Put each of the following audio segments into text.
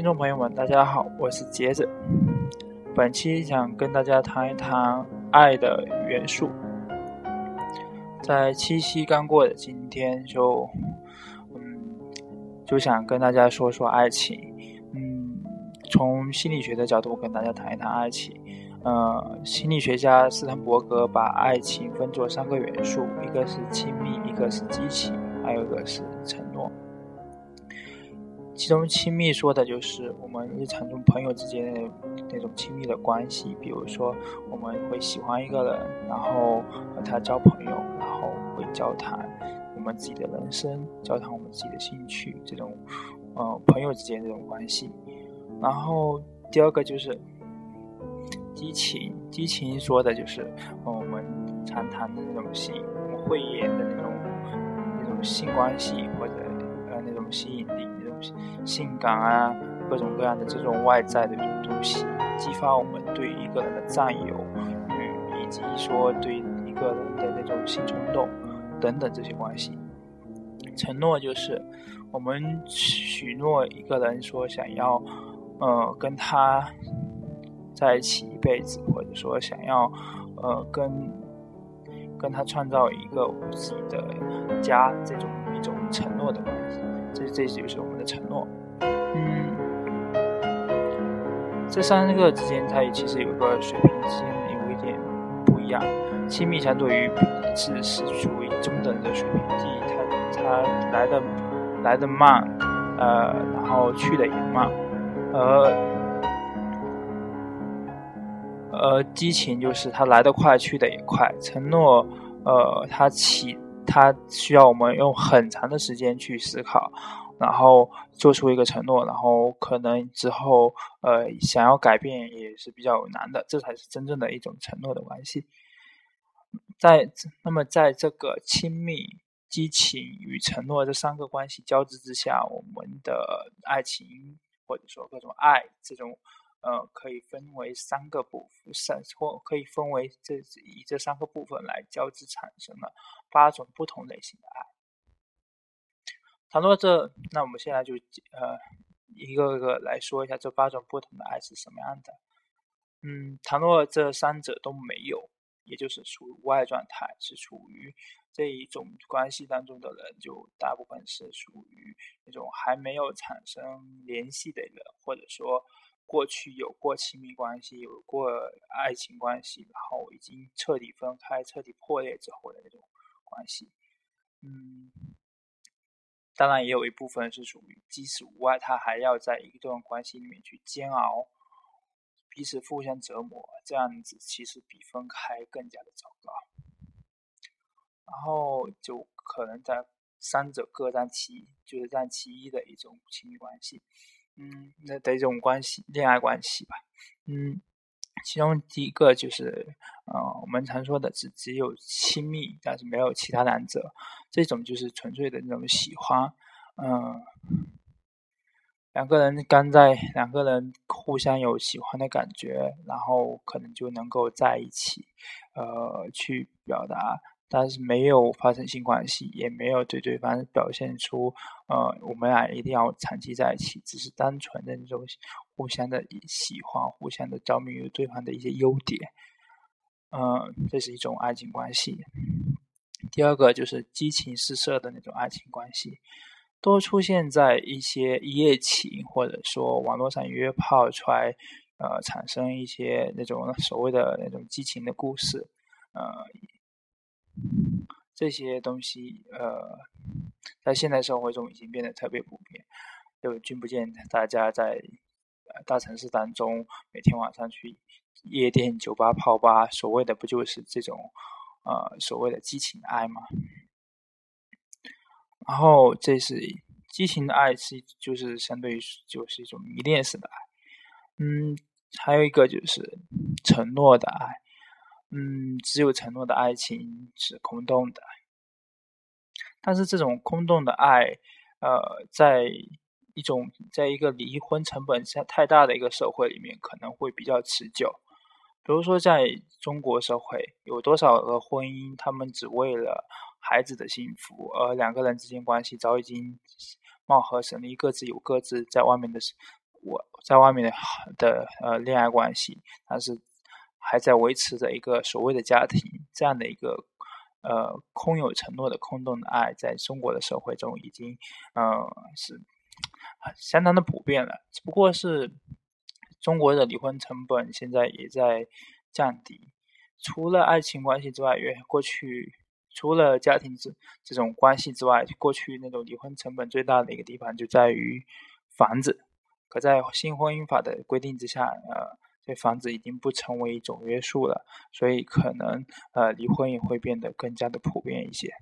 听众朋友们，大家好，我是杰子。本期想跟大家谈一谈爱的元素。在七夕刚过的今天，就嗯，就想跟大家说说爱情。嗯，从心理学的角度跟大家谈一谈爱情。呃，心理学家斯坦伯格把爱情分作三个元素，一个是亲密，一个是激情，还有一个是承诺。其中亲密说的就是我们日常中朋友之间的那种亲密的关系，比如说我们会喜欢一个人，然后和他交朋友，然后会交谈我们自己的人生，交谈我们自己的兴趣，这种呃朋友之间这种关系。然后第二个就是激情，激情说的就是我们常谈的那种性，我们会演的那种那种性关系或者呃那种吸引力。性感啊，各种各样的这种外在的东西，激发我们对一个人的占有欲，以及说对一个人的那种性冲动等等这些关系。承诺就是我们许诺一个人说想要，呃，跟他在一起一辈子，或者说想要，呃，跟跟他创造一个自己的家，这种一种承诺的关系。这这就是我们的承诺。嗯，这三个之间，它也其实有个水平之间有一点不一样。亲密相对于是是属于中等的水平，即它它来的来的慢，呃，然后去的也慢。而呃，激情就是它来得快，去的也快。承诺，呃，它起。他需要我们用很长的时间去思考，然后做出一个承诺，然后可能之后呃想要改变也是比较难的，这才是真正的一种承诺的关系。在那么在这个亲密、激情与承诺这三个关系交织之下，我们的爱情或者说各种爱这种。呃，可以分为三个部分，三或可以分为这以这三个部分来交织产生了八种不同类型的爱。倘若这，那我们现在就呃一个个来说一下这八种不同的爱是什么样的。嗯，倘若这三者都没有，也就是处于无爱状态，是处于这一种关系当中的人，就大部分是属于那种还没有产生联系的人，或者说。过去有过亲密关系，有过爱情关系，然后已经彻底分开、彻底破裂之后的那种关系。嗯，当然也有一部分是属于即使无爱，他还要在一段关系里面去煎熬，彼此互相折磨，这样子其实比分开更加的糟糕。然后就可能在三者各占其一，就是占其一的一种亲密关系。嗯，那的一种关系，恋爱关系吧。嗯，其中第一个就是，呃，我们常说的只只有亲密，但是没有其他两者，这种就是纯粹的那种喜欢。嗯，两个人刚在，两个人互相有喜欢的感觉，然后可能就能够在一起，呃，去表达。但是没有发生性关系，也没有对对方表现出，呃，我们俩一定要长期在一起，只是单纯的那种互相的喜欢，互相的着迷于对方的一些优点，嗯，这是一种爱情关系。第二个就是激情四射的那种爱情关系，多出现在一些一夜情或者说网络上约炮出来，呃，产生一些那种所谓的那种激情的故事，呃。这些东西，呃，在现代社会中已经变得特别普遍。就君不见大家在大城市当中每天晚上去夜店、酒吧、泡吧，所谓的不就是这种呃所谓的激情爱吗？然后这是激情的爱，是就是相对于就是一种迷恋式的爱。嗯，还有一个就是承诺的爱。嗯，只有承诺的爱情是空洞的，但是这种空洞的爱，呃，在一种在一个离婚成本太大的一个社会里面，可能会比较持久。比如说，在中国社会，有多少个婚姻，他们只为了孩子的幸福，而两个人之间关系早已经貌合神离，各自有各自在外面的我在外面的的呃恋爱关系，但是还在维持着一个所谓的家庭这样的一个呃空有承诺的空洞的爱，在中国的社会中已经呃是相当的普遍了。只不过是中国的离婚成本现在也在降低，除了爱情关系之外，因为过去。除了家庭这这种关系之外，过去那种离婚成本最大的一个地方就在于房子。可在新婚姻法的规定之下，呃，这房子已经不成为一种约束了，所以可能呃离婚也会变得更加的普遍一些。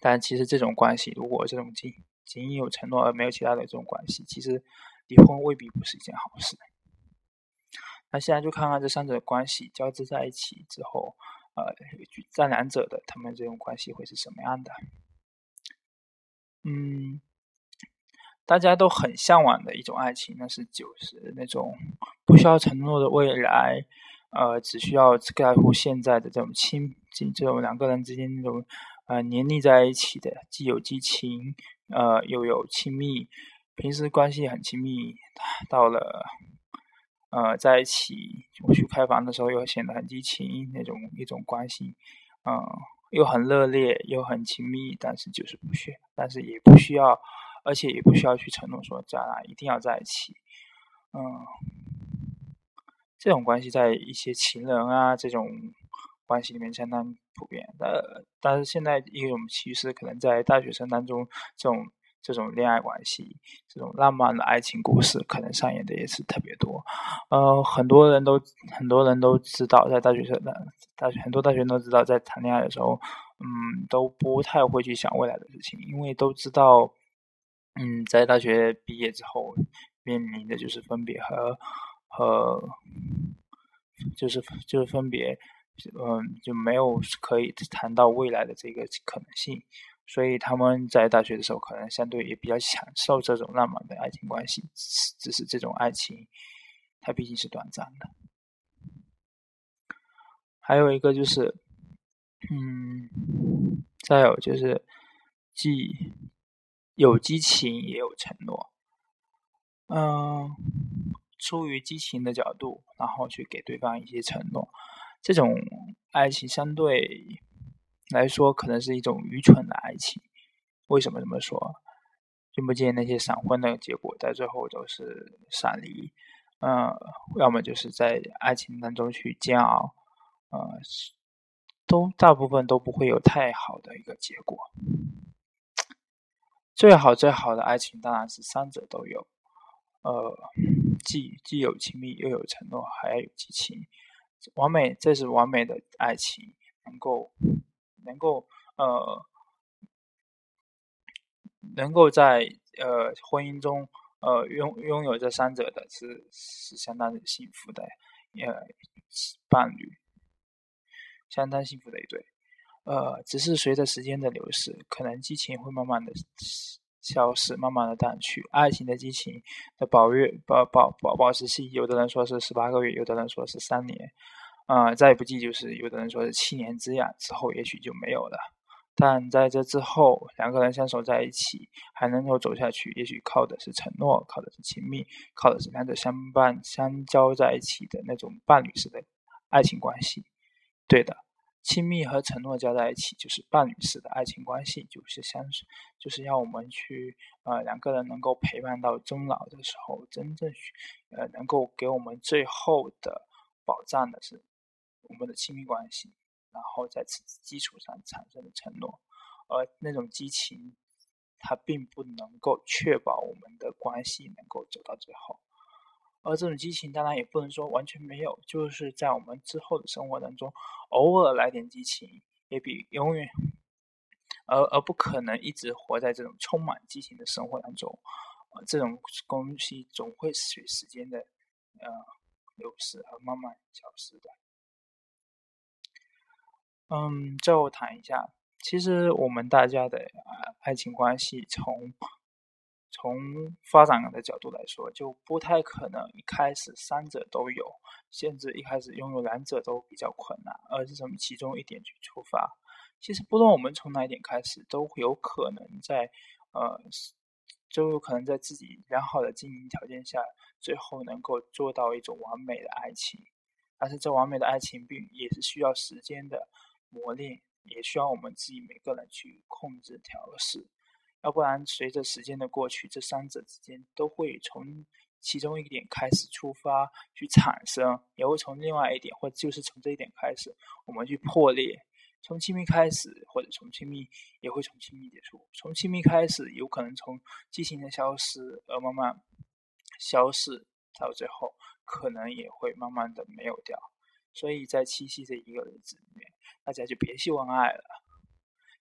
但其实这种关系，如果这种仅仅有承诺而没有其他的这种关系，其实离婚未必不是一件好事。那现在就看看这三者关系交织在一起之后。呃，这两者的他们这种关系会是什么样的？嗯，大家都很向往的一种爱情，那是就是那种不需要承诺的未来，呃，只需要在乎现在的这种亲，这种两个人之间那种呃黏腻在一起的，既有激情，呃，又有亲密，平时关系很亲密，到了。呃，在一起我去开房的时候又显得很激情，那种一种关系，嗯，又很热烈又很亲密，但是就是不需，但是也不需要，而且也不需要去承诺说将来一定要在一起，嗯，这种关系在一些情人啊这种关系里面相当普遍，呃，但是现在一种趋势可能在大学生当中这种。这种恋爱关系，这种浪漫的爱情故事，可能上演的也是特别多。呃，很多人都很多人都知道，在大学生的大学很多大学生都知道，在谈恋爱的时候，嗯，都不太会去想未来的事情，因为都知道，嗯，在大学毕业之后面临的就是分别和和就是就是分别，嗯，就没有可以谈到未来的这个可能性。所以他们在大学的时候，可能相对也比较享受这种浪漫的爱情关系，只是这种爱情，它毕竟是短暂的。还有一个就是，嗯，再有就是，既有激情也有承诺，嗯，出于激情的角度，然后去给对方一些承诺，这种爱情相对。来说，可能是一种愚蠢的爱情。为什么这么说？听不见那些闪婚的结果，在最后都是闪离。嗯，要么就是在爱情当中去煎熬，呃，都大部分都不会有太好的一个结果。最好最好的爱情当然是三者都有，呃，既既有亲密，又有承诺，还要有激情，完美，这是完美的爱情，能够。能够呃，能够在呃婚姻中呃拥拥有这三者的是是相当幸福的呃伴侣，相当幸福的一对。呃，只是随着时间的流逝，可能激情会慢慢的消失，慢慢的淡去。爱情的激情的保月保保保保持期，有的人说是十八个月，有的人说是三年。啊，再不济就是有的人说是七年之痒，之后也许就没有了。但在这之后，两个人相守在一起，还能够走下去，也许靠的是承诺，靠的是亲密，靠的是两者相伴相交在一起的那种伴侣式的爱情关系。对的，亲密和承诺加在一起就是伴侣式的爱情关系，就是相，就是要我们去呃两个人能够陪伴到终老的时候，真正呃能够给我们最后的保障的是。我们的亲密关系，然后在此基础上产生的承诺，而那种激情，它并不能够确保我们的关系能够走到最后。而这种激情当然也不能说完全没有，就是在我们之后的生活当中，偶尔来点激情，也比永远，而而不可能一直活在这种充满激情的生活当中。呃，这种东西总会随时间的呃流逝而慢慢消失的。嗯，最后谈一下，其实我们大家的爱情关系，从从发展的角度来说，就不太可能一开始三者都有，甚至一开始拥有两者都比较困难，而是从其中一点去出发。其实不论我们从哪一点开始，都有可能在呃都有可能在自己良好的经营条件下，最后能够做到一种完美的爱情。但是这完美的爱情并也是需要时间的磨练，也需要我们自己每个人去控制调试。要不然，随着时间的过去，这三者之间都会从其中一点开始出发去产生，也会从另外一点，或者就是从这一点开始，我们去破裂。从亲密开始，或者从亲密也会从亲密结束。从亲密开始，有可能从激情的消失而慢慢消逝，到最后可能也会慢慢的没有掉。所以在七夕这一个日子里面，大家就别秀恩爱了，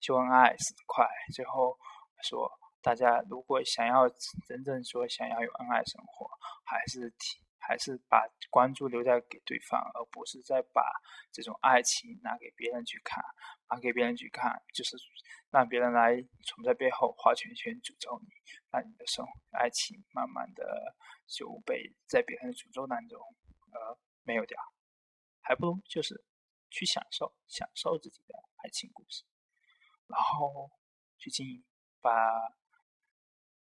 秀恩爱死得快。最后说，大家如果想要真正说想要有恩爱生活，还是提。还是把关注留在给对方，而不是再把这种爱情拿给别人去看，拿给别人去看，就是让别人来从在背后画圈圈诅咒你，让你的生爱情慢慢的就被在别人的诅咒当中呃没有掉，还不如就是去享受享受自己的爱情故事，然后去经营把。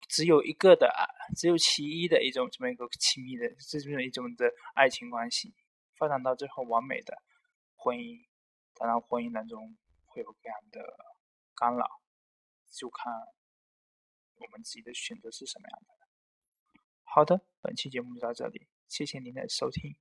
只有一个的，只有其一的一种这么一个亲密的，这么一种的爱情关系，发展到最后完美的婚姻，当然婚姻当中会有各样的干扰，就看我们自己的选择是什么样的。好的，本期节目就到这里，谢谢您的收听。